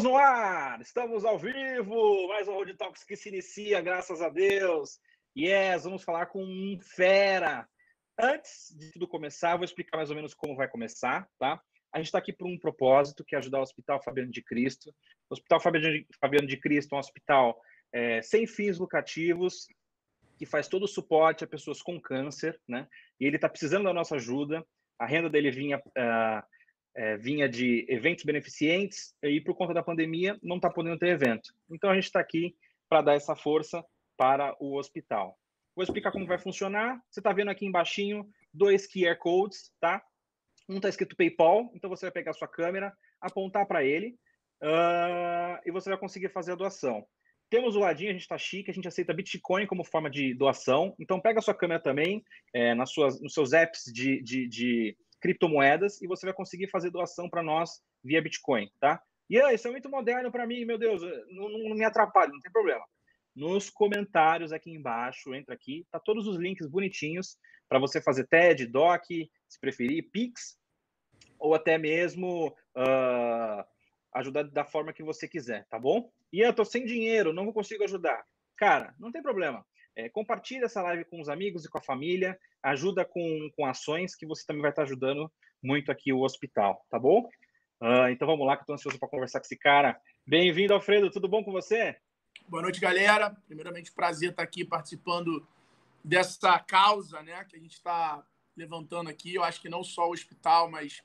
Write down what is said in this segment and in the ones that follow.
Estamos no ar, estamos ao vivo, mais um Road Talks que se inicia, graças a Deus. Yes, vamos falar com um fera. Antes de tudo começar, vou explicar mais ou menos como vai começar, tá? A gente está aqui por um propósito, que é ajudar o Hospital Fabiano de Cristo. O Hospital Fabiano de Cristo é um hospital é, sem fins lucrativos, que faz todo o suporte a pessoas com câncer, né? E ele está precisando da nossa ajuda. A renda dele vinha... Uh, é, vinha de eventos beneficentes e por conta da pandemia não está podendo ter evento. Então a gente está aqui para dar essa força para o hospital. Vou explicar como vai funcionar. Você está vendo aqui embaixo dois QR codes, tá? Um está escrito PayPal, então você vai pegar a sua câmera, apontar para ele uh, e você vai conseguir fazer a doação. Temos o ladinho, a gente está chique, a gente aceita Bitcoin como forma de doação. Então pega a sua câmera também é, nas suas, nos seus apps de, de, de criptomoedas e você vai conseguir fazer doação para nós via Bitcoin, tá? E aí, isso é muito moderno para mim, meu Deus, não, não, me atrapalha, não tem problema. Nos comentários aqui embaixo, entra aqui, tá todos os links bonitinhos para você fazer TED, DOC, se preferir, Pix, ou até mesmo uh, ajudar da forma que você quiser, tá bom? E eu tô sem dinheiro, não consigo ajudar. Cara, não tem problema. É, compartilha essa live com os amigos e com a família, ajuda com, com ações que você também vai estar ajudando muito aqui o hospital, tá bom? Uh, então vamos lá, que estou ansioso para conversar com esse cara. Bem-vindo, Alfredo, tudo bom com você? Boa noite, galera. Primeiramente, prazer estar aqui participando dessa causa né, que a gente está levantando aqui. Eu acho que não só o hospital, mas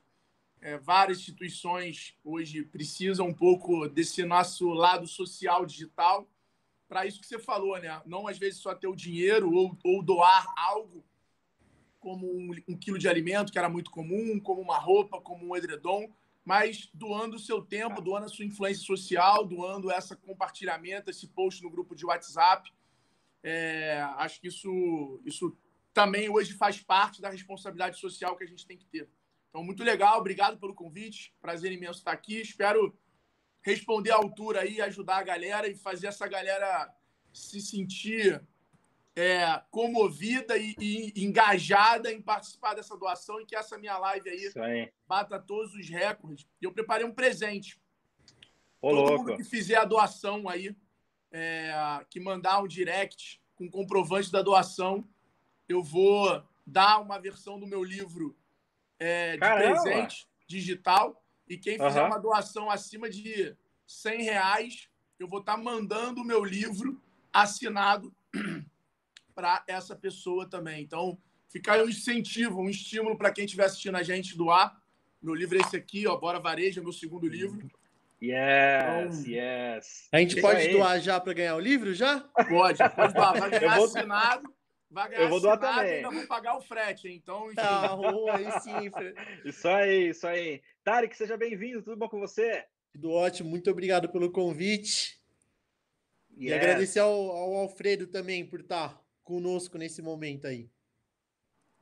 é, várias instituições hoje precisam um pouco desse nosso lado social digital para isso que você falou, né? Não às vezes só ter o dinheiro ou, ou doar algo como um, um, quilo de alimento, que era muito comum, como uma roupa, como um edredom, mas doando o seu tempo, doando a sua influência social, doando esse compartilhamento, esse post no grupo de WhatsApp. É, acho que isso, isso também hoje faz parte da responsabilidade social que a gente tem que ter. Então, muito legal, obrigado pelo convite, prazer imenso estar aqui. Espero responder à altura aí, ajudar a galera e fazer essa galera se sentir é, comovida e, e, engajada em participar dessa doação e que essa minha live aí, aí. bata todos os recordes. Eu preparei um presente. Ô, Todo louco. mundo que fizer a doação aí, é, que mandar um direct com comprovante da doação, eu vou dar uma versão do meu livro é, de Caramba. presente digital e quem fizer uhum. uma doação acima de 100 reais, eu vou estar tá mandando o meu livro assinado para essa pessoa também. Então, fica aí um incentivo, um estímulo para quem estiver assistindo a gente doar. Meu livro é esse aqui, ó, Bora Varejo, é meu segundo livro. Yes, então, yes. A gente pode doar já para ganhar o livro já? Pode, pode doar. Vai ganhar vou... assinado. Vai ganhar eu vou doar também. e ainda vou pagar o frete, então. Enfim. Tá, aí sim. Isso aí, isso aí. Tarek, seja bem-vindo, tudo bom com você? Tudo ótimo, muito obrigado pelo convite. Yes. E agradecer ao, ao, Alfredo também por estar conosco nesse momento aí.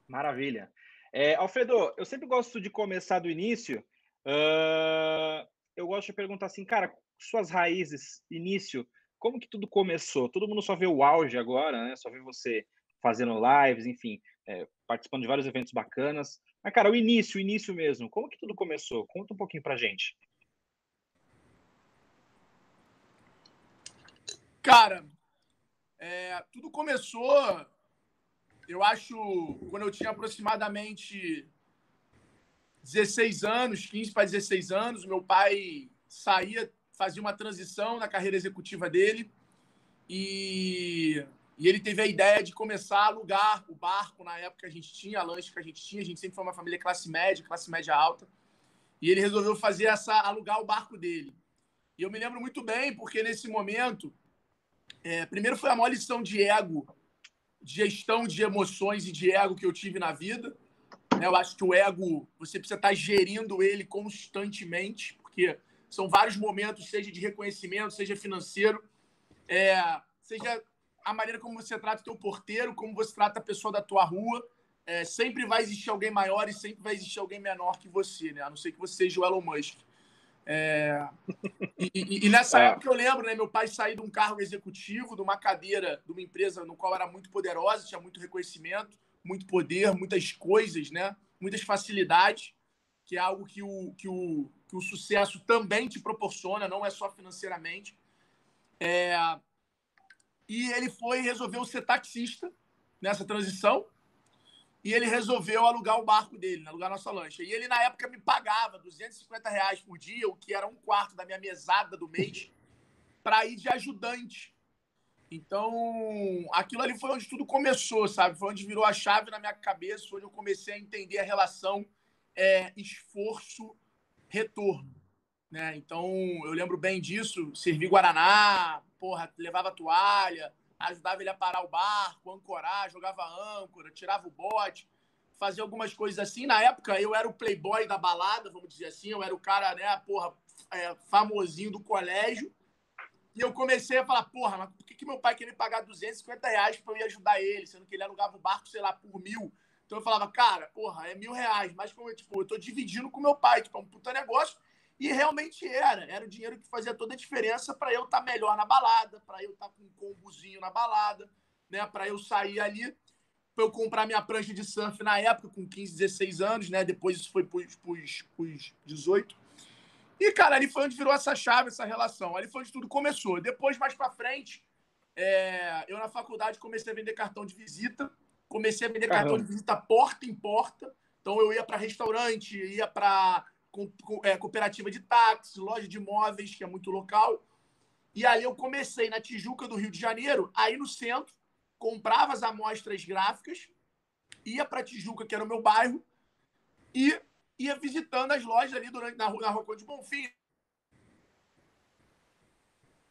Maravilha. É, Alfredo, eu sempre gosto de começar do início. Uh, eu gosto de perguntar assim, cara, suas raízes, início, como que tudo começou? Todo mundo só vê o auge agora, né? Só vê você fazendo lives, enfim, é, participando de vários eventos bacanas. Mas, cara, o início, o início mesmo, como que tudo começou? Conta um pouquinho pra gente. Cara, é, tudo começou, eu acho, quando eu tinha aproximadamente 16 anos, 15 para 16 anos. Meu pai saía, fazia uma transição na carreira executiva dele e e ele teve a ideia de começar a alugar o barco na época que a gente tinha, a lanche que a gente tinha. A gente sempre foi uma família classe média, classe média alta. E ele resolveu fazer essa alugar o barco dele. E eu me lembro muito bem, porque nesse momento, é, primeiro foi a maior lição de ego, de gestão de emoções e de ego que eu tive na vida. Né? Eu acho que o ego, você precisa estar gerindo ele constantemente, porque são vários momentos, seja de reconhecimento, seja financeiro, é, seja a maneira como você trata o teu porteiro, como você trata a pessoa da tua rua. É, sempre vai existir alguém maior e sempre vai existir alguém menor que você, né? A não ser que você seja o Elon Musk. É... E, e, e, nessa é. época eu lembro, né? Meu pai sair de um cargo executivo, de uma cadeira de uma empresa no qual era muito poderosa, tinha muito reconhecimento, muito poder, muitas coisas, né? Muitas facilidades, que é algo que o, que o, que o sucesso também te proporciona, não é só financeiramente. É, e ele foi resolveu ser taxista nessa transição e ele resolveu alugar o barco dele, alugar nossa lancha. E ele, na época, me pagava 250 reais por dia, o que era um quarto da minha mesada do mês, para ir de ajudante. Então, aquilo ali foi onde tudo começou, sabe? Foi onde virou a chave na minha cabeça, foi onde eu comecei a entender a relação é, esforço-retorno. Né? Então, eu lembro bem disso, servi Guaraná, porra, levava toalha, ajudava ele a parar o barco, ancorar, jogava âncora, tirava o bote, fazia algumas coisas assim. Na época, eu era o playboy da balada, vamos dizer assim, eu era o cara, né, porra, é, famosinho do colégio. E eu comecei a falar, porra, mas por que, que meu pai queria me pagar 250 reais pra eu ir ajudar ele, sendo que ele alugava o barco, sei lá, por mil? Então eu falava, cara, porra, é mil reais, mas como, tipo, eu tô dividindo com meu pai, tipo, é um puta negócio. E realmente era. Era o dinheiro que fazia toda a diferença para eu estar tá melhor na balada, para eu estar tá com um combozinho na balada, né? Para eu sair ali, para eu comprar minha prancha de surf na época, com 15, 16 anos, né? Depois isso foi para os 18. E, cara, ali foi onde virou essa chave, essa relação. Ali foi onde tudo começou. Depois, mais para frente, é... eu na faculdade comecei a vender cartão de visita. Comecei a vender Caramba. cartão de visita porta em porta. Então eu ia para restaurante, ia para é, cooperativa de táxi, loja de imóveis, que é muito local. E aí eu comecei na Tijuca do Rio de Janeiro, aí no centro, comprava as amostras gráficas, ia para Tijuca, que era o meu bairro, e ia visitando as lojas ali durante, na, na Rua de Bonfim.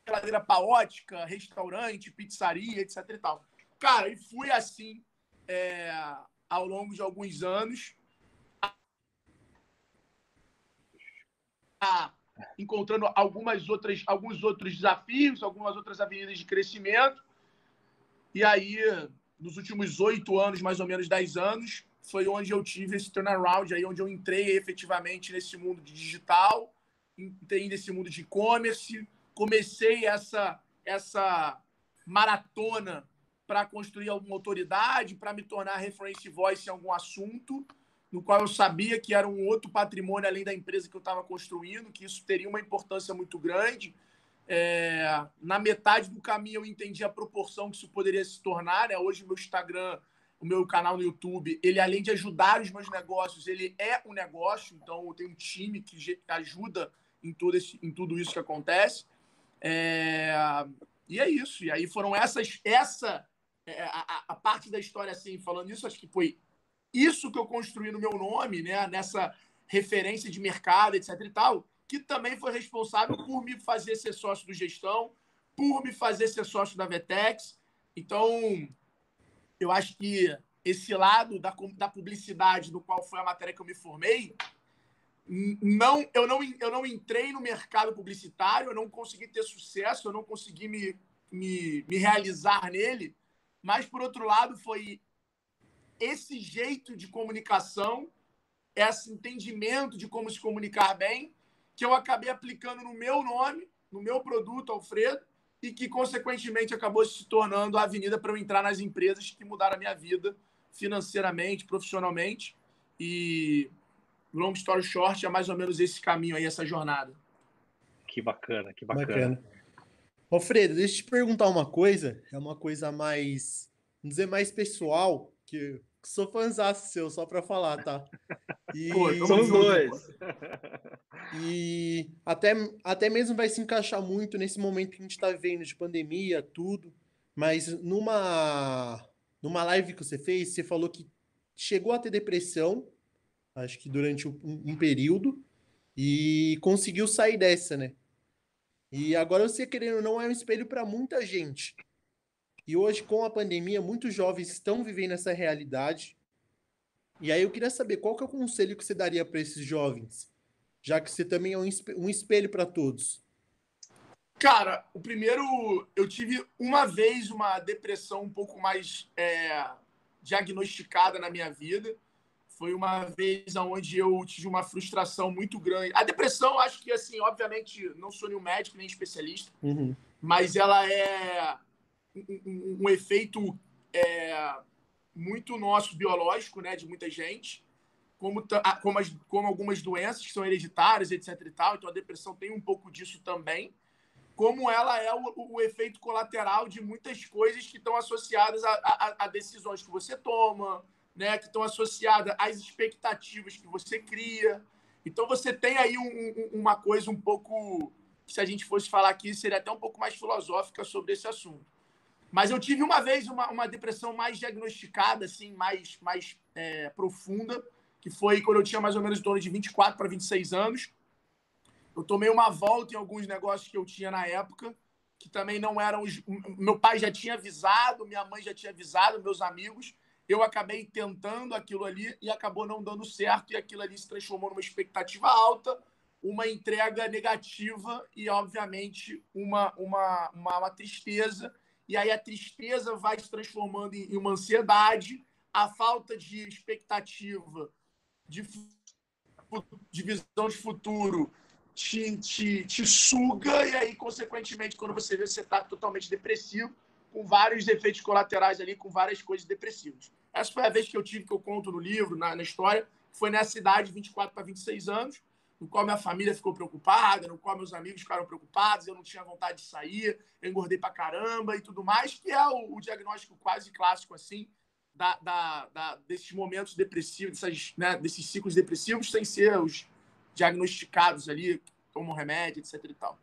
Geladeira paótica, restaurante, pizzaria, etc e tal. Cara, e fui assim é, ao longo de alguns anos encontrando algumas outras, alguns outros desafios, algumas outras avenidas de crescimento. E aí, nos últimos oito anos, mais ou menos dez anos, foi onde eu tive esse turnaround, aí onde eu entrei efetivamente nesse mundo de digital, entrei nesse mundo de e-commerce, comecei essa, essa maratona para construir alguma autoridade, para me tornar reference voice em algum assunto no qual eu sabia que era um outro patrimônio além da empresa que eu estava construindo, que isso teria uma importância muito grande. É, na metade do caminho eu entendi a proporção que isso poderia se tornar. Né? Hoje o meu Instagram, o meu canal no YouTube, ele além de ajudar os meus negócios, ele é um negócio. Então eu tenho um time que ajuda em tudo, esse, em tudo isso que acontece. É, e é isso. E aí foram essas, essa é, a, a, parte da história assim, falando isso, acho que foi isso que eu construí no meu nome, né, nessa referência de mercado, etc e tal, que também foi responsável por me fazer ser sócio do Gestão, por me fazer ser sócio da Vetex. Então, eu acho que esse lado da, da publicidade, do qual foi a matéria que eu me formei, não, eu, não, eu não entrei no mercado publicitário, eu não consegui ter sucesso, eu não consegui me, me, me realizar nele, mas, por outro lado, foi esse jeito de comunicação, esse entendimento de como se comunicar bem, que eu acabei aplicando no meu nome, no meu produto, Alfredo, e que, consequentemente, acabou se tornando a avenida para eu entrar nas empresas que mudaram a minha vida financeiramente, profissionalmente. E, long story short, é mais ou menos esse caminho aí, essa jornada. Que bacana, que bacana. bacana. Alfredo, deixa eu te perguntar uma coisa, é uma coisa mais, vamos dizer, mais pessoal, que sou fãzão seu, só para falar, tá? E... Pô, somos dois. E até, até mesmo vai se encaixar muito nesse momento que a gente está vivendo de pandemia, tudo. Mas numa, numa live que você fez, você falou que chegou a ter depressão, acho que durante um, um período, e conseguiu sair dessa, né? E agora você, querendo ou não, é um espelho para muita gente. E hoje, com a pandemia, muitos jovens estão vivendo essa realidade. E aí eu queria saber qual que é o conselho que você daria para esses jovens, já que você também é um espelho para todos. Cara, o primeiro, eu tive uma vez uma depressão um pouco mais é, diagnosticada na minha vida. Foi uma vez onde eu tive uma frustração muito grande. A depressão, acho que, assim, obviamente, não sou nenhum médico nem especialista, uhum. mas ela é um, um, efeito é, muito nosso biológico, né, de muita gente. como, como, as, como algumas doenças que são hereditárias, etc. e tal. Então a depressão tem um pouco disso também. Como ela é o, o efeito colateral de muitas coisas que estão associadas a, a, a decisões que você toma, né, que estão associadas às expectativas que você cria. Então você tem aí um, um, uma coisa um pouco, se a gente fosse falar aqui, seria até um pouco mais filosófica sobre esse assunto. Mas eu tive uma vez uma, uma depressão mais diagnosticada, assim, mais, mais é, profunda, que foi quando eu tinha mais ou menos em torno de 24 para 26 anos. Eu tomei uma volta em alguns negócios que eu tinha na época, que também não eram. Os... Meu pai já tinha avisado, minha mãe já tinha avisado, meus amigos. Eu acabei tentando aquilo ali e acabou não dando certo, e aquilo ali se transformou numa expectativa alta, uma entrega negativa e, obviamente, uma, uma, uma, uma tristeza e aí a tristeza vai se transformando em uma ansiedade, a falta de expectativa, de, de visão de futuro te, te, te suga, e aí, consequentemente, quando você vê, você está totalmente depressivo, com vários efeitos colaterais ali, com várias coisas depressivas. Essa foi a vez que eu tive, que eu conto no livro, na, na história, foi nessa idade, 24 para 26 anos, no qual minha família ficou preocupada, no qual meus amigos ficaram preocupados, eu não tinha vontade de sair, eu engordei pra caramba e tudo mais, que é o, o diagnóstico quase clássico, assim, da, da, da, desses momentos depressivos, dessas, né, desses ciclos depressivos, sem ser os diagnosticados ali, tomam remédio, etc e tal.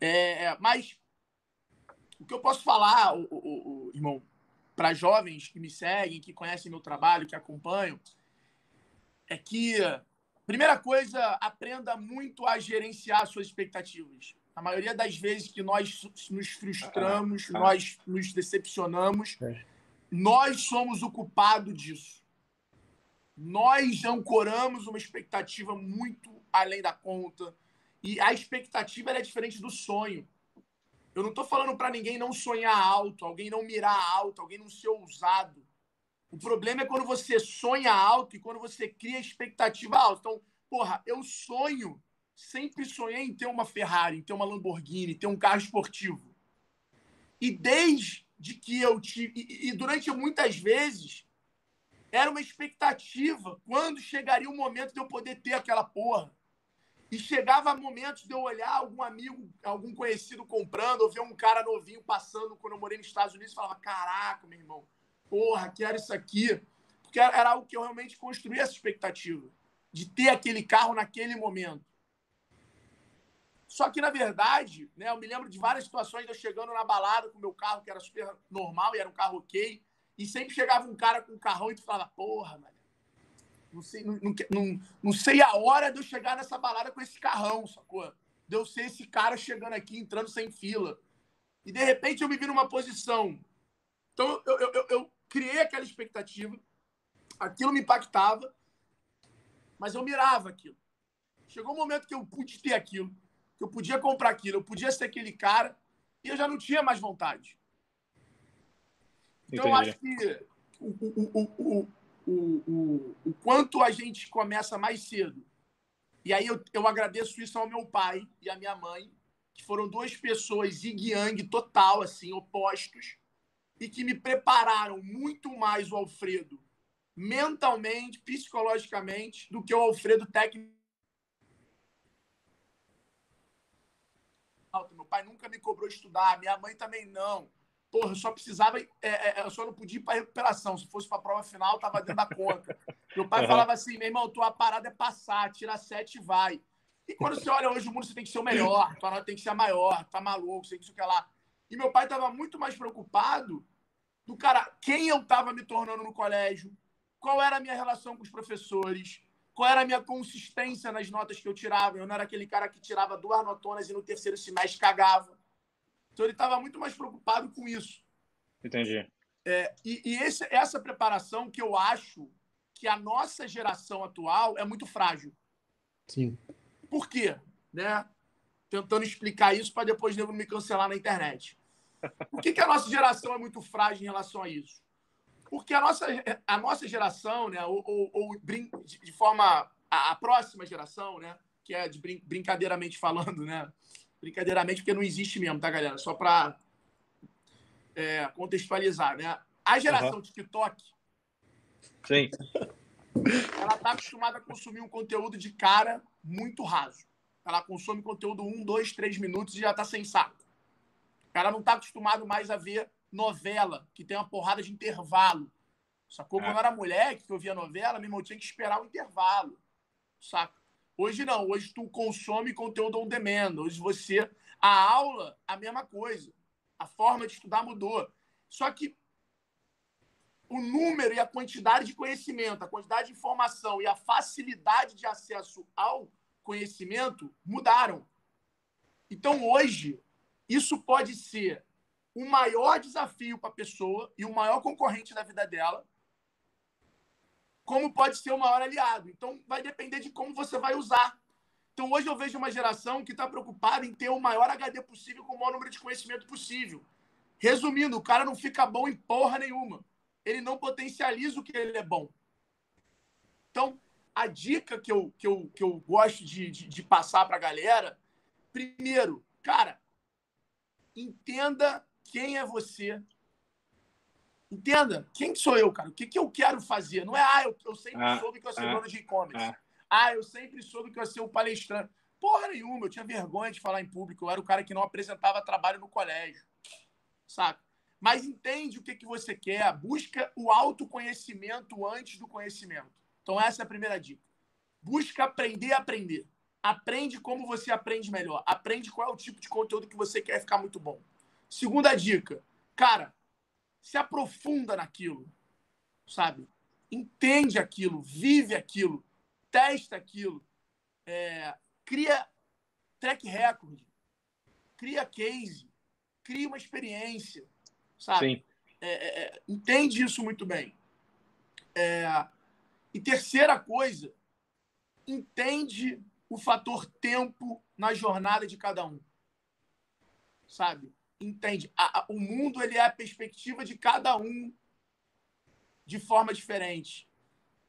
É, é, mas o que eu posso falar, o, o, o irmão, para jovens que me seguem, que conhecem meu trabalho, que acompanham, é que Primeira coisa, aprenda muito a gerenciar suas expectativas. A maioria das vezes que nós nos frustramos, ah, ah. nós nos decepcionamos, é. nós somos o culpado disso. Nós ancoramos uma expectativa muito além da conta. E a expectativa é diferente do sonho. Eu não estou falando para ninguém não sonhar alto, alguém não mirar alto, alguém não ser ousado. O problema é quando você sonha alto e quando você cria expectativa alta. Então, porra, eu sonho, sempre sonhei em ter uma Ferrari, em ter uma Lamborghini, ter um carro esportivo. E desde que eu tive. E, e durante muitas vezes, era uma expectativa quando chegaria o momento de eu poder ter aquela porra. E chegava momentos de eu olhar algum amigo, algum conhecido comprando, ou ver um cara novinho passando quando eu morei nos Estados Unidos e falava: Caraca, meu irmão, porra, quero isso aqui. Porque era algo que eu realmente construí essa expectativa de ter aquele carro naquele momento. Só que, na verdade, né, eu me lembro de várias situações eu chegando na balada com o meu carro, que era super normal e era um carro ok, e sempre chegava um cara com um carrão e tu falava, porra, mano, não sei, não, não, não, sei a hora de eu chegar nessa balada com esse carrão, sacou? De eu ser esse cara chegando aqui, entrando sem fila. E, de repente, eu me vi numa posição. Então, eu, eu, eu criei aquela expectativa, aquilo me impactava, mas eu mirava aquilo. Chegou um momento que eu pude ter aquilo, que eu podia comprar aquilo, eu podia ser aquele cara, e eu já não tinha mais vontade. Então, acho que o, o, o, o, o, quanto a gente começa mais cedo. E aí eu, eu agradeço isso ao meu pai e à minha mãe, que foram duas pessoas yin-yang total, assim, opostos, e que me prepararam muito mais o Alfredo mentalmente, psicologicamente, do que o Alfredo técnico. Meu pai nunca me cobrou estudar, minha mãe também não. Porra, eu só precisava, é, é, eu só não podia ir para recuperação. Se fosse para a prova final, tava dentro da conta. Meu pai uhum. falava assim: meu irmão, tua parada é passar, tira sete e vai. E quando você olha hoje o mundo, você tem que ser o melhor, tua nota tem que ser a maior, tá maluco, sei que isso que lá. E meu pai estava muito mais preocupado do cara, quem eu estava me tornando no colégio, qual era a minha relação com os professores, qual era a minha consistência nas notas que eu tirava. Eu não era aquele cara que tirava duas notonas e no terceiro semestre cagava. Então ele estava muito mais preocupado com isso. Entendi. É, e, e esse, essa preparação que eu acho que a nossa geração atual é muito frágil. Sim. Por quê? Né? Tentando explicar isso para depois não me cancelar na internet. Por que, que a nossa geração é muito frágil em relação a isso? Porque a nossa, a nossa geração, né, ou, ou, ou de, forma a, a, próxima geração, né, que é de brin brincadeiramente falando, né, brincadeiramente porque não existe mesmo, tá, galera? Só para é, contextualizar, né? A geração uhum. TikTok, Sim. ela está acostumada a consumir um conteúdo de cara muito raso. Ela consome conteúdo um, dois, três minutos e já está sem saco. Ela não está acostumado mais a ver novela, que tem uma porrada de intervalo. Sacou? É. Quando eu era moleque, que eu via novela, meu irmão tinha que esperar o intervalo. Saca? Hoje não. Hoje tu consome conteúdo on demand. Hoje você... A aula, a mesma coisa. A forma de estudar mudou. Só que o número e a quantidade de conhecimento, a quantidade de informação e a facilidade de acesso ao conhecimento mudaram. Então, hoje, isso pode ser o maior desafio para a pessoa e o maior concorrente da vida dela, como pode ser o maior aliado. Então, vai depender de como você vai usar. Então, hoje eu vejo uma geração que está preocupada em ter o maior HD possível com o maior número de conhecimento possível. Resumindo, o cara não fica bom em porra nenhuma ele não potencializa o que ele é bom. Então, a dica que eu, que eu, que eu gosto de, de, de passar para a galera, primeiro, cara, entenda quem é você. Entenda quem sou eu, cara. O que, que eu quero fazer. Não é, ah, eu, eu sempre ah, soube que eu ia ser ah, dono de e-commerce. Ah. ah, eu sempre soube que eu ia ser o palestrante. Porra nenhuma, eu tinha vergonha de falar em público. Eu era o cara que não apresentava trabalho no colégio. Saca? mas entende o que, que você quer, busca o autoconhecimento antes do conhecimento. Então, essa é a primeira dica. Busca aprender a aprender. Aprende como você aprende melhor. Aprende qual é o tipo de conteúdo que você quer ficar muito bom. Segunda dica, cara, se aprofunda naquilo, sabe? Entende aquilo, vive aquilo, testa aquilo, é, cria track record, cria case, cria uma experiência, sabe? É, é, é, entende isso muito bem. É, e terceira coisa, entende o fator tempo na jornada de cada um. Sabe? Entende? A, a, o mundo ele é a perspectiva de cada um de forma diferente.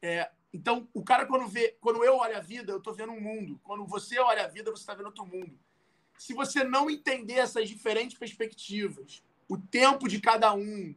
É, então, o cara, quando vê, quando eu olho a vida, eu estou vendo um mundo. Quando você olha a vida, você está vendo outro mundo. Se você não entender essas diferentes perspectivas, o tempo de cada um.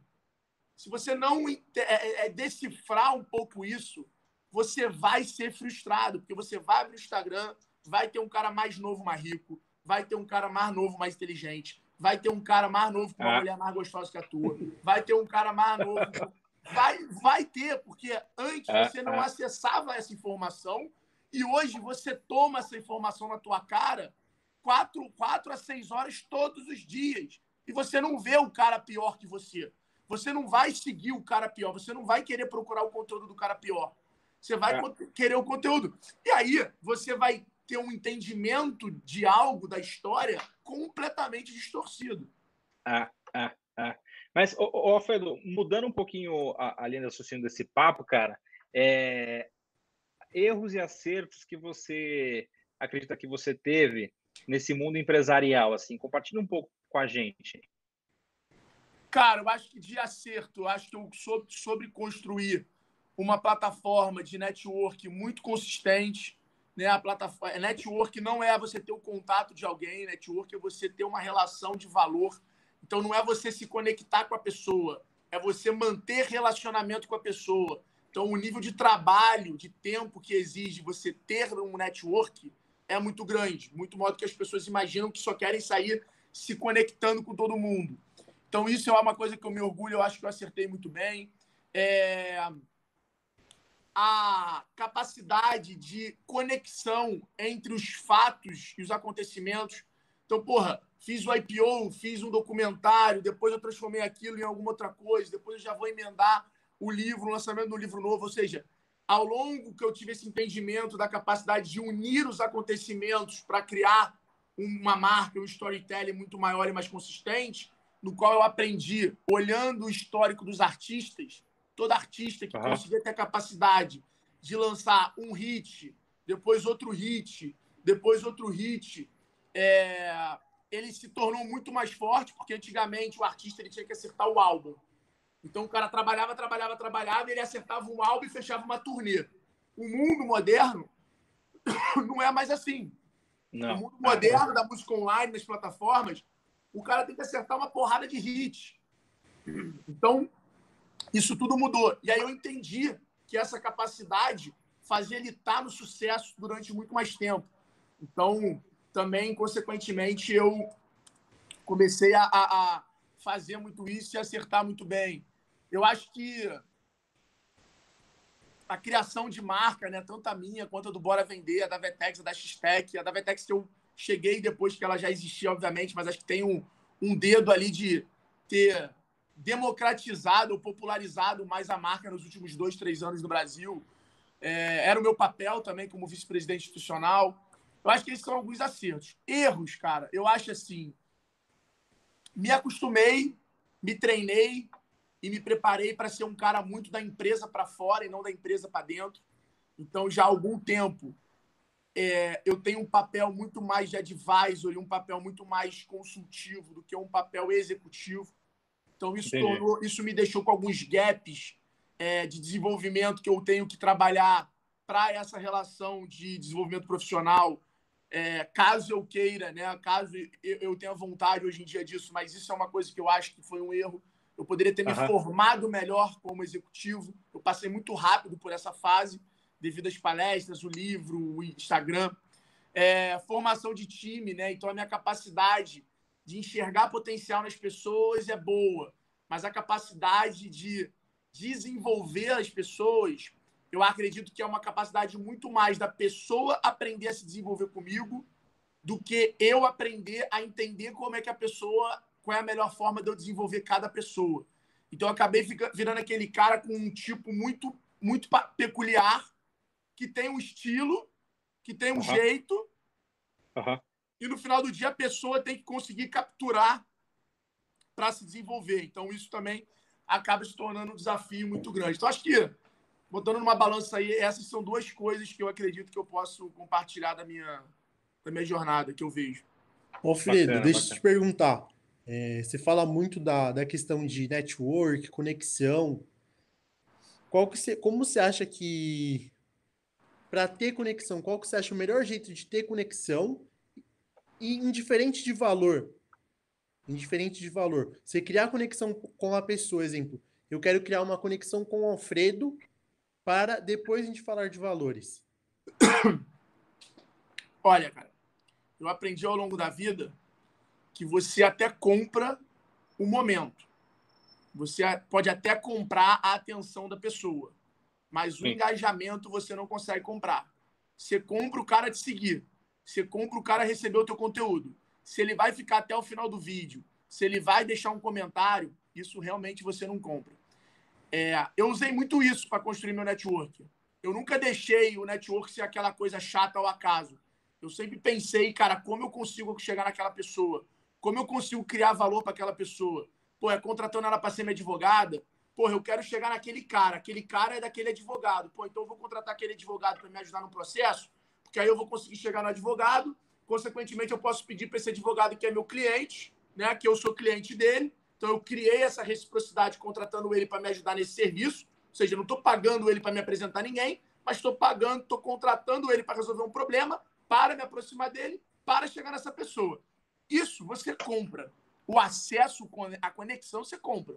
Se você não é, é, é, decifrar um pouco isso, você vai ser frustrado, porque você vai abrir o Instagram, vai ter um cara mais novo, mais rico, vai ter um cara mais novo, mais inteligente, vai ter um cara mais novo com uma ah. mulher mais gostosa que a tua, vai ter um cara mais novo. Vai, vai ter, porque antes ah, você não ah. acessava essa informação e hoje você toma essa informação na tua cara quatro, quatro a seis horas todos os dias e você não vê o cara pior que você. Você não vai seguir o cara pior, você não vai querer procurar o conteúdo do cara pior. Você vai é. querer o conteúdo. E aí você vai ter um entendimento de algo da história completamente distorcido. Ah, ah, ah. Mas, ô, ô, Alfredo, mudando um pouquinho a, a linha de raciocínio desse papo, cara, é... erros e acertos que você acredita que você teve nesse mundo empresarial, assim, compartilha um pouco com a gente? Cara, eu acho que de acerto, eu acho que eu soube, sobre construir uma plataforma de network muito consistente. Né? A plataforma, network não é você ter o contato de alguém, network é você ter uma relação de valor. Então não é você se conectar com a pessoa, é você manter relacionamento com a pessoa. Então o nível de trabalho, de tempo que exige você ter um network é muito grande, muito maior do que as pessoas imaginam que só querem sair se conectando com todo mundo. Então, isso é uma coisa que eu me orgulho, eu acho que eu acertei muito bem. É... A capacidade de conexão entre os fatos e os acontecimentos. Então, porra, fiz o IPO, fiz um documentário, depois eu transformei aquilo em alguma outra coisa, depois eu já vou emendar o livro, o lançamento do livro novo. Ou seja, ao longo que eu tive esse entendimento da capacidade de unir os acontecimentos para criar uma marca, um storytelling muito maior e mais consistente, no qual eu aprendi, olhando o histórico dos artistas, todo artista que uhum. conseguia ter a capacidade de lançar um hit, depois outro hit, depois outro hit, é... ele se tornou muito mais forte, porque antigamente o artista ele tinha que acertar o álbum. Então o cara trabalhava, trabalhava, trabalhava, ele acertava um álbum e fechava uma turnê. O mundo moderno não é mais assim. Não. No mundo moderno da música online, nas plataformas, o cara tem que acertar uma porrada de hits. Então, isso tudo mudou. E aí eu entendi que essa capacidade fazia ele estar no sucesso durante muito mais tempo. Então, também, consequentemente, eu comecei a, a fazer muito isso e acertar muito bem. Eu acho que a criação de marca, né, tanto a minha quanto a do Bora Vender, a da Vetex, a da X-Tech, a da Vetex eu cheguei depois que ela já existia, obviamente, mas acho que tem um, um dedo ali de ter democratizado popularizado mais a marca nos últimos dois, três anos no Brasil. É, era o meu papel também como vice-presidente institucional. Eu acho que esses são alguns acertos. Erros, cara, eu acho assim. Me acostumei, me treinei e me preparei para ser um cara muito da empresa para fora e não da empresa para dentro. Então, já há algum tempo, é, eu tenho um papel muito mais de advisor e um papel muito mais consultivo do que um papel executivo. Então, isso, tornou, isso me deixou com alguns gaps é, de desenvolvimento que eu tenho que trabalhar para essa relação de desenvolvimento profissional, é, caso eu queira, né, caso eu, eu tenha vontade hoje em dia disso, mas isso é uma coisa que eu acho que foi um erro. Eu poderia ter me uhum. formado melhor como executivo. Eu passei muito rápido por essa fase, devido às palestras, o livro, o Instagram. É, formação de time, né? Então a minha capacidade de enxergar potencial nas pessoas é boa, mas a capacidade de desenvolver as pessoas, eu acredito que é uma capacidade muito mais da pessoa aprender a se desenvolver comigo do que eu aprender a entender como é que a pessoa, qual é a melhor forma de eu desenvolver cada pessoa. Então eu acabei virando aquele cara com um tipo muito muito peculiar, que tem um estilo, que tem um uhum. jeito. Uhum. E no final do dia a pessoa tem que conseguir capturar para se desenvolver. Então isso também acaba se tornando um desafio muito grande. Então, acho que, botando numa balança aí, essas são duas coisas que eu acredito que eu posso compartilhar da minha, da minha jornada, que eu vejo. Ô, Fredo, bacana, deixa eu te perguntar. É, você fala muito da, da questão de network, conexão. Qual que você, como você acha que para ter conexão, qual que você acha o melhor jeito de ter conexão e indiferente de valor? indiferente de valor. Você criar conexão com a pessoa, exemplo, eu quero criar uma conexão com o Alfredo para depois a gente falar de valores. Olha, cara, eu aprendi ao longo da vida que você até compra o momento. Você pode até comprar a atenção da pessoa, mas o Sim. engajamento você não consegue comprar. Você compra o cara te seguir, você compra o cara receber o teu conteúdo se ele vai ficar até o final do vídeo, se ele vai deixar um comentário, isso realmente você não compra. É, eu usei muito isso para construir meu network. Eu nunca deixei o network ser aquela coisa chata ao acaso. Eu sempre pensei, cara, como eu consigo chegar naquela pessoa? Como eu consigo criar valor para aquela pessoa? Pô, é contratando ela para ser minha advogada? Pô, eu quero chegar naquele cara. Aquele cara é daquele advogado. Pô, então eu vou contratar aquele advogado para me ajudar no processo, porque aí eu vou conseguir chegar no advogado Consequentemente, eu posso pedir para esse advogado que é meu cliente, né, que eu sou cliente dele. Então, eu criei essa reciprocidade contratando ele para me ajudar nesse serviço. Ou seja, não estou pagando ele para me apresentar ninguém, mas estou pagando, estou contratando ele para resolver um problema, para me aproximar dele, para chegar nessa pessoa. Isso você compra. O acesso, a conexão, você compra.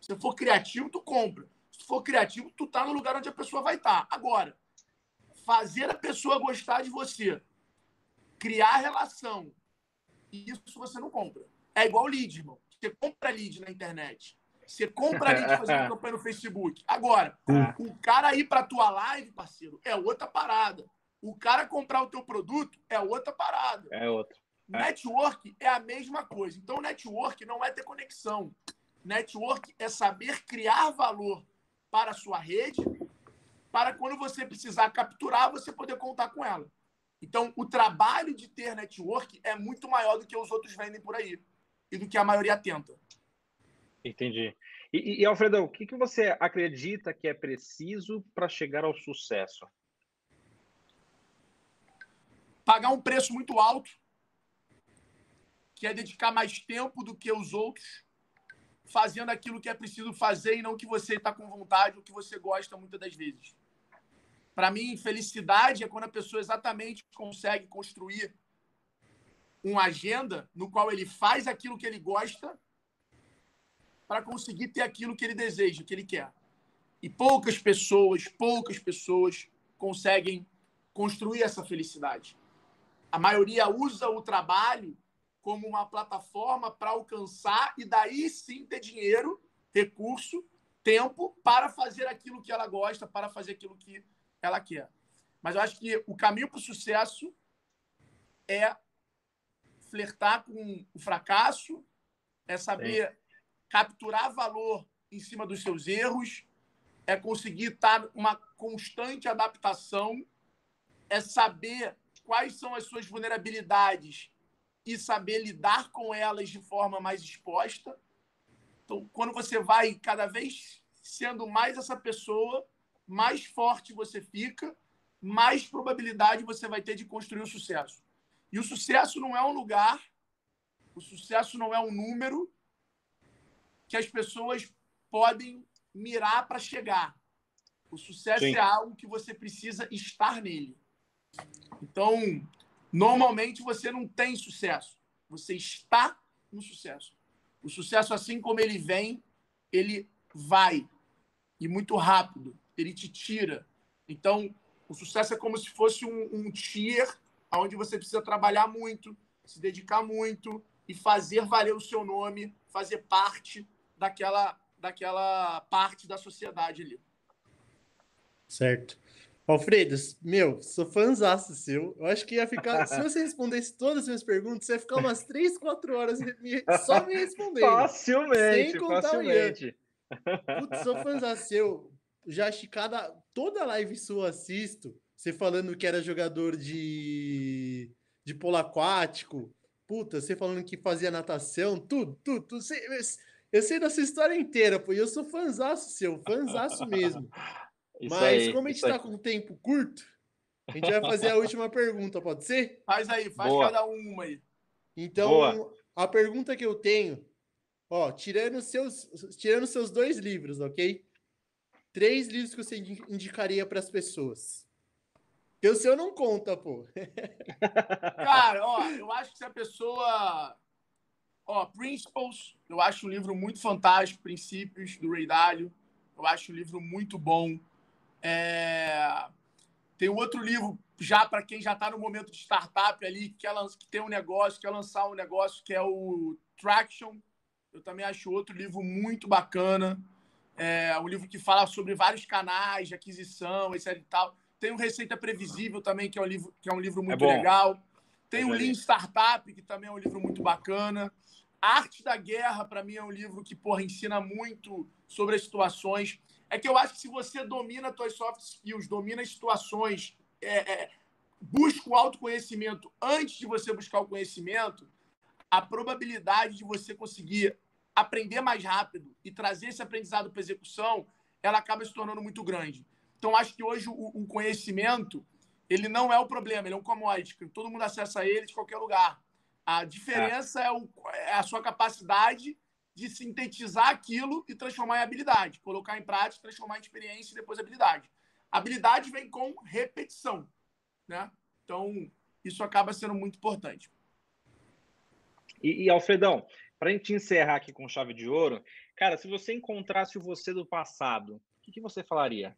Se for criativo, tu compra. Se for criativo, tu tá no lugar onde a pessoa vai estar. Tá. Agora, fazer a pessoa gostar de você criar relação. E isso você não compra. É igual lead, irmão. Você compra lead na internet. Você compra lead fazendo campanha no Facebook. Agora, o cara ir para tua live, parceiro, é outra parada. O cara comprar o teu produto é outra parada. É outra. É. Network é a mesma coisa. Então, network não é ter conexão. Network é saber criar valor para a sua rede, para quando você precisar capturar, você poder contar com ela. Então, o trabalho de ter network é muito maior do que os outros vendem por aí e do que a maioria tenta. Entendi. E, e Alfredo, o que, que você acredita que é preciso para chegar ao sucesso? Pagar um preço muito alto, que é dedicar mais tempo do que os outros, fazendo aquilo que é preciso fazer e não que você está com vontade ou que você gosta muitas das vezes. Para mim, felicidade é quando a pessoa exatamente consegue construir uma agenda no qual ele faz aquilo que ele gosta para conseguir ter aquilo que ele deseja, que ele quer. E poucas pessoas, poucas pessoas conseguem construir essa felicidade. A maioria usa o trabalho como uma plataforma para alcançar e daí sim ter dinheiro, recurso, tempo para fazer aquilo que ela gosta, para fazer aquilo que ela quer. Mas eu acho que o caminho para o sucesso é flertar com o fracasso, é saber sim. capturar valor em cima dos seus erros, é conseguir estar uma constante adaptação, é saber quais são as suas vulnerabilidades e saber lidar com elas de forma mais exposta. Então, quando você vai cada vez sendo mais essa pessoa, mais forte você fica, mais probabilidade você vai ter de construir o sucesso. E o sucesso não é um lugar, o sucesso não é um número que as pessoas podem mirar para chegar. O sucesso Sim. é algo que você precisa estar nele. Então, normalmente você não tem sucesso. Você está no sucesso. O sucesso, assim como ele vem, ele vai. E muito rápido. Ele te tira. Então, o sucesso é como se fosse um, um tier onde você precisa trabalhar muito, se dedicar muito e fazer valer o seu nome, fazer parte daquela, daquela parte da sociedade ali. Certo. Alfredo, meu, sou fãzaço seu. Eu acho que ia ficar. se você respondesse todas as minhas perguntas, você ia ficar umas 3, 4 horas só me respondendo. Facilmente, sem contar facilmente. Putz, sou fãzaço seu. Já acho cada. Toda live sua assisto, você falando que era jogador de. de polo aquático. Puta, você falando que fazia natação, tudo, tudo, tudo. Você, eu sei da sua história inteira, pô. E eu sou fãzaço seu, fãzaço mesmo. Mas aí, como a gente está com um tempo curto, a gente vai fazer a última pergunta, pode ser? Faz aí, faz Boa. cada uma aí. Então, Boa. a pergunta que eu tenho, ó, tirando seus, tirando seus dois livros, ok? Três livros que você indicaria para as pessoas. Porque o seu não conta, pô. Cara, ó, eu acho que se a pessoa. Ó, Principles, eu acho um livro muito fantástico, Princípios, do Ray Dalio. Eu acho um livro muito bom. É... Tem outro livro, já para quem já está no momento de startup ali, que, quer, que tem um negócio, quer lançar um negócio, que é o Traction. Eu também acho outro livro muito bacana. É um livro que fala sobre vários canais de aquisição, etc e tal. Tem o Receita Previsível também, que é um livro, que é um livro muito é legal. Tem o Lean Startup, que também é um livro muito bacana. A Arte da Guerra, para mim, é um livro que, porra, ensina muito sobre as situações. É que eu acho que se você domina as suas soft skills, domina as situações, é, é, busca o autoconhecimento antes de você buscar o conhecimento, a probabilidade de você conseguir aprender mais rápido e trazer esse aprendizado para execução, ela acaba se tornando muito grande. Então, acho que hoje o, o conhecimento, ele não é o problema, ele é um commodity, todo mundo acessa ele de qualquer lugar. A diferença é, é, o, é a sua capacidade de sintetizar aquilo e transformar em habilidade, colocar em prática, transformar em experiência e depois habilidade. Habilidade vem com repetição, né? Então, isso acaba sendo muito importante. E, e Alfredão, para a gente encerrar aqui com chave de ouro, cara, se você encontrasse o você do passado, o que, que você falaria?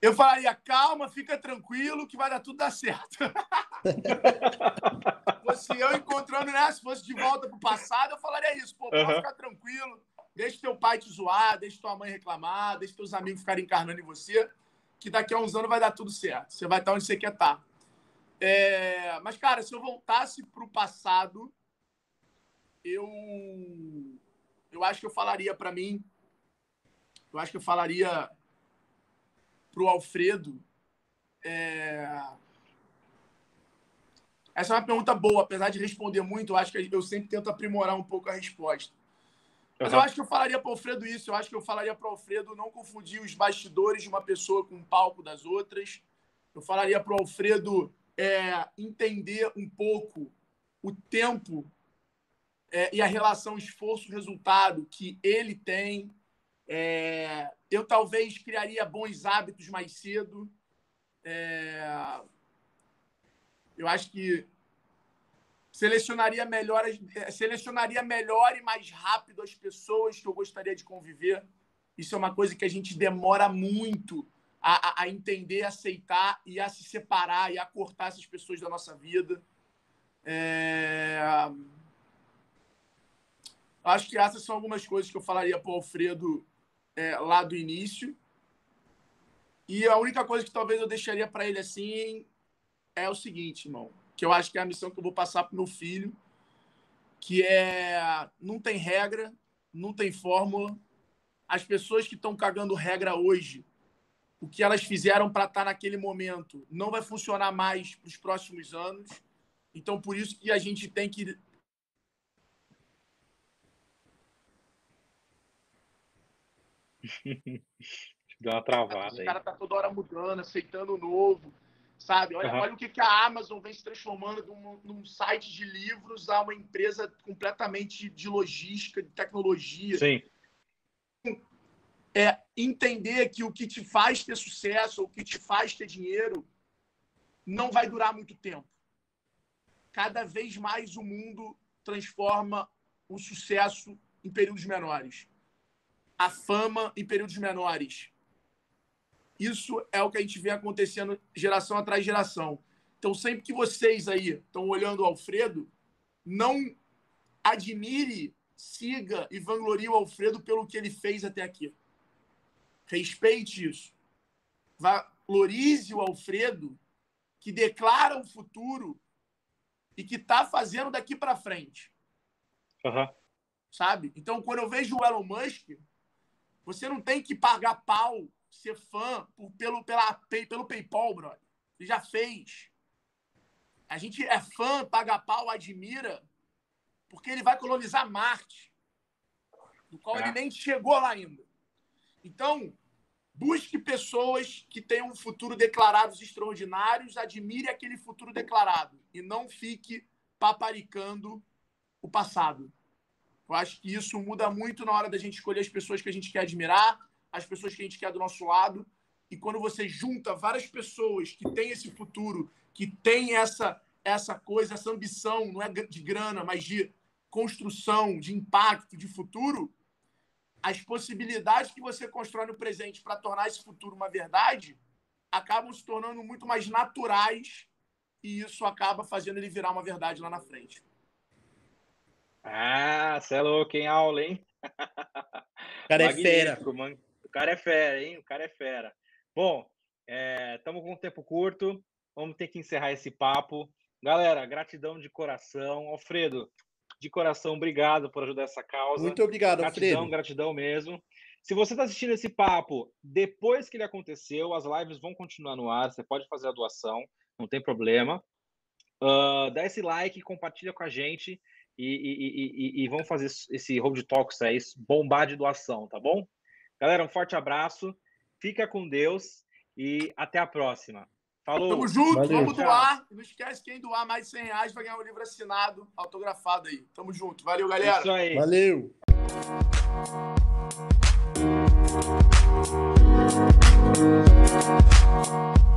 Eu falaria, calma, fica tranquilo, que vai dar tudo dar certo. fosse eu encontrando, né? Se fosse de volta pro passado, eu falaria isso. Pô, pode uhum. ficar tranquilo, deixa teu pai te zoar, deixa tua mãe reclamar, deixa teus amigos ficarem encarnando em você, que daqui a uns anos vai dar tudo certo. Você vai estar onde você quer estar. É... Mas, cara, se eu voltasse pro passado, eu. Eu acho que eu falaria para mim. Eu acho que eu falaria para o Alfredo. É... Essa é uma pergunta boa, apesar de responder muito, eu acho que eu sempre tento aprimorar um pouco a resposta. Mas uhum. eu acho que eu falaria para o Alfredo isso, eu acho que eu falaria para o Alfredo não confundir os bastidores de uma pessoa com o palco das outras. Eu falaria para o Alfredo é, entender um pouco o tempo é, e a relação esforço-resultado que ele tem, é, eu talvez criaria bons hábitos mais cedo. É, eu acho que Selecionaria melhor, selecionaria melhor e mais rápido as pessoas que eu gostaria de conviver. Isso é uma coisa que a gente demora muito a, a, entender, aceitar e a se separar e a cortar essas pessoas da nossa vida. É... Acho que essas são algumas coisas que eu falaria para o Alfredo é, lá do início. E a única coisa que talvez eu deixaria para ele assim é o seguinte, irmão, que eu acho que é a missão que eu vou passar para meu filho, que é não tem regra, não tem fórmula. As pessoas que estão cagando regra hoje, o que elas fizeram para estar tá naquele momento, não vai funcionar mais para os próximos anos. Então, por isso que a gente tem que Deu uma travada aí. O cara tá toda hora mudando, aceitando o novo, sabe? Olha, uhum. olha o que, que a Amazon vem se transformando de um, num site de livros a uma empresa completamente de logística, de tecnologia. Sim. É entender que o que te faz ter sucesso, o que te faz ter dinheiro, não vai durar muito tempo. Cada vez mais o mundo transforma o sucesso em períodos menores a fama em períodos menores. Isso é o que a gente vê acontecendo geração atrás geração. Então, sempre que vocês aí estão olhando o Alfredo, não admire, siga e vanglorie o Alfredo pelo que ele fez até aqui. Respeite isso. Valorize o Alfredo que declara o futuro e que está fazendo daqui para frente. Uhum. Sabe? Então, quando eu vejo o Elon Musk, você não tem que pagar pau, ser fã por, pelo, pela, pelo PayPal, brother. Você já fez. A gente é fã, paga pau, admira, porque ele vai colonizar Marte, do qual é. ele nem chegou lá ainda. Então, busque pessoas que tenham um futuro declarados extraordinários, admire aquele futuro declarado e não fique paparicando o passado. Eu acho que isso muda muito na hora da gente escolher as pessoas que a gente quer admirar, as pessoas que a gente quer do nosso lado. E quando você junta várias pessoas que têm esse futuro, que têm essa, essa coisa, essa ambição, não é de grana, mas de construção, de impacto, de futuro, as possibilidades que você constrói no presente para tornar esse futuro uma verdade acabam se tornando muito mais naturais e isso acaba fazendo ele virar uma verdade lá na frente. Ah, você é louco, hein? Aula, hein? O cara é fera. Mano. O cara é fera, hein? O cara é fera. Bom, estamos é, com um tempo curto. Vamos ter que encerrar esse papo. Galera, gratidão de coração. Alfredo, de coração, obrigado por ajudar essa causa. Muito obrigado, gratidão, Alfredo. Gratidão mesmo. Se você está assistindo esse papo depois que ele aconteceu, as lives vão continuar no ar. Você pode fazer a doação, não tem problema. Uh, dá esse like, compartilha com a gente e, e, e, e vamos fazer esse Road Talks aí, bombar de doação, tá bom? Galera, um forte abraço, fica com Deus e até a próxima. Falou. Tamo junto, Valeu, vamos tchau. doar. Não esquece, quem doar mais de 100 reais vai ganhar um livro assinado, autografado aí. Tamo junto. Valeu, galera. Isso aí. Valeu. Valeu.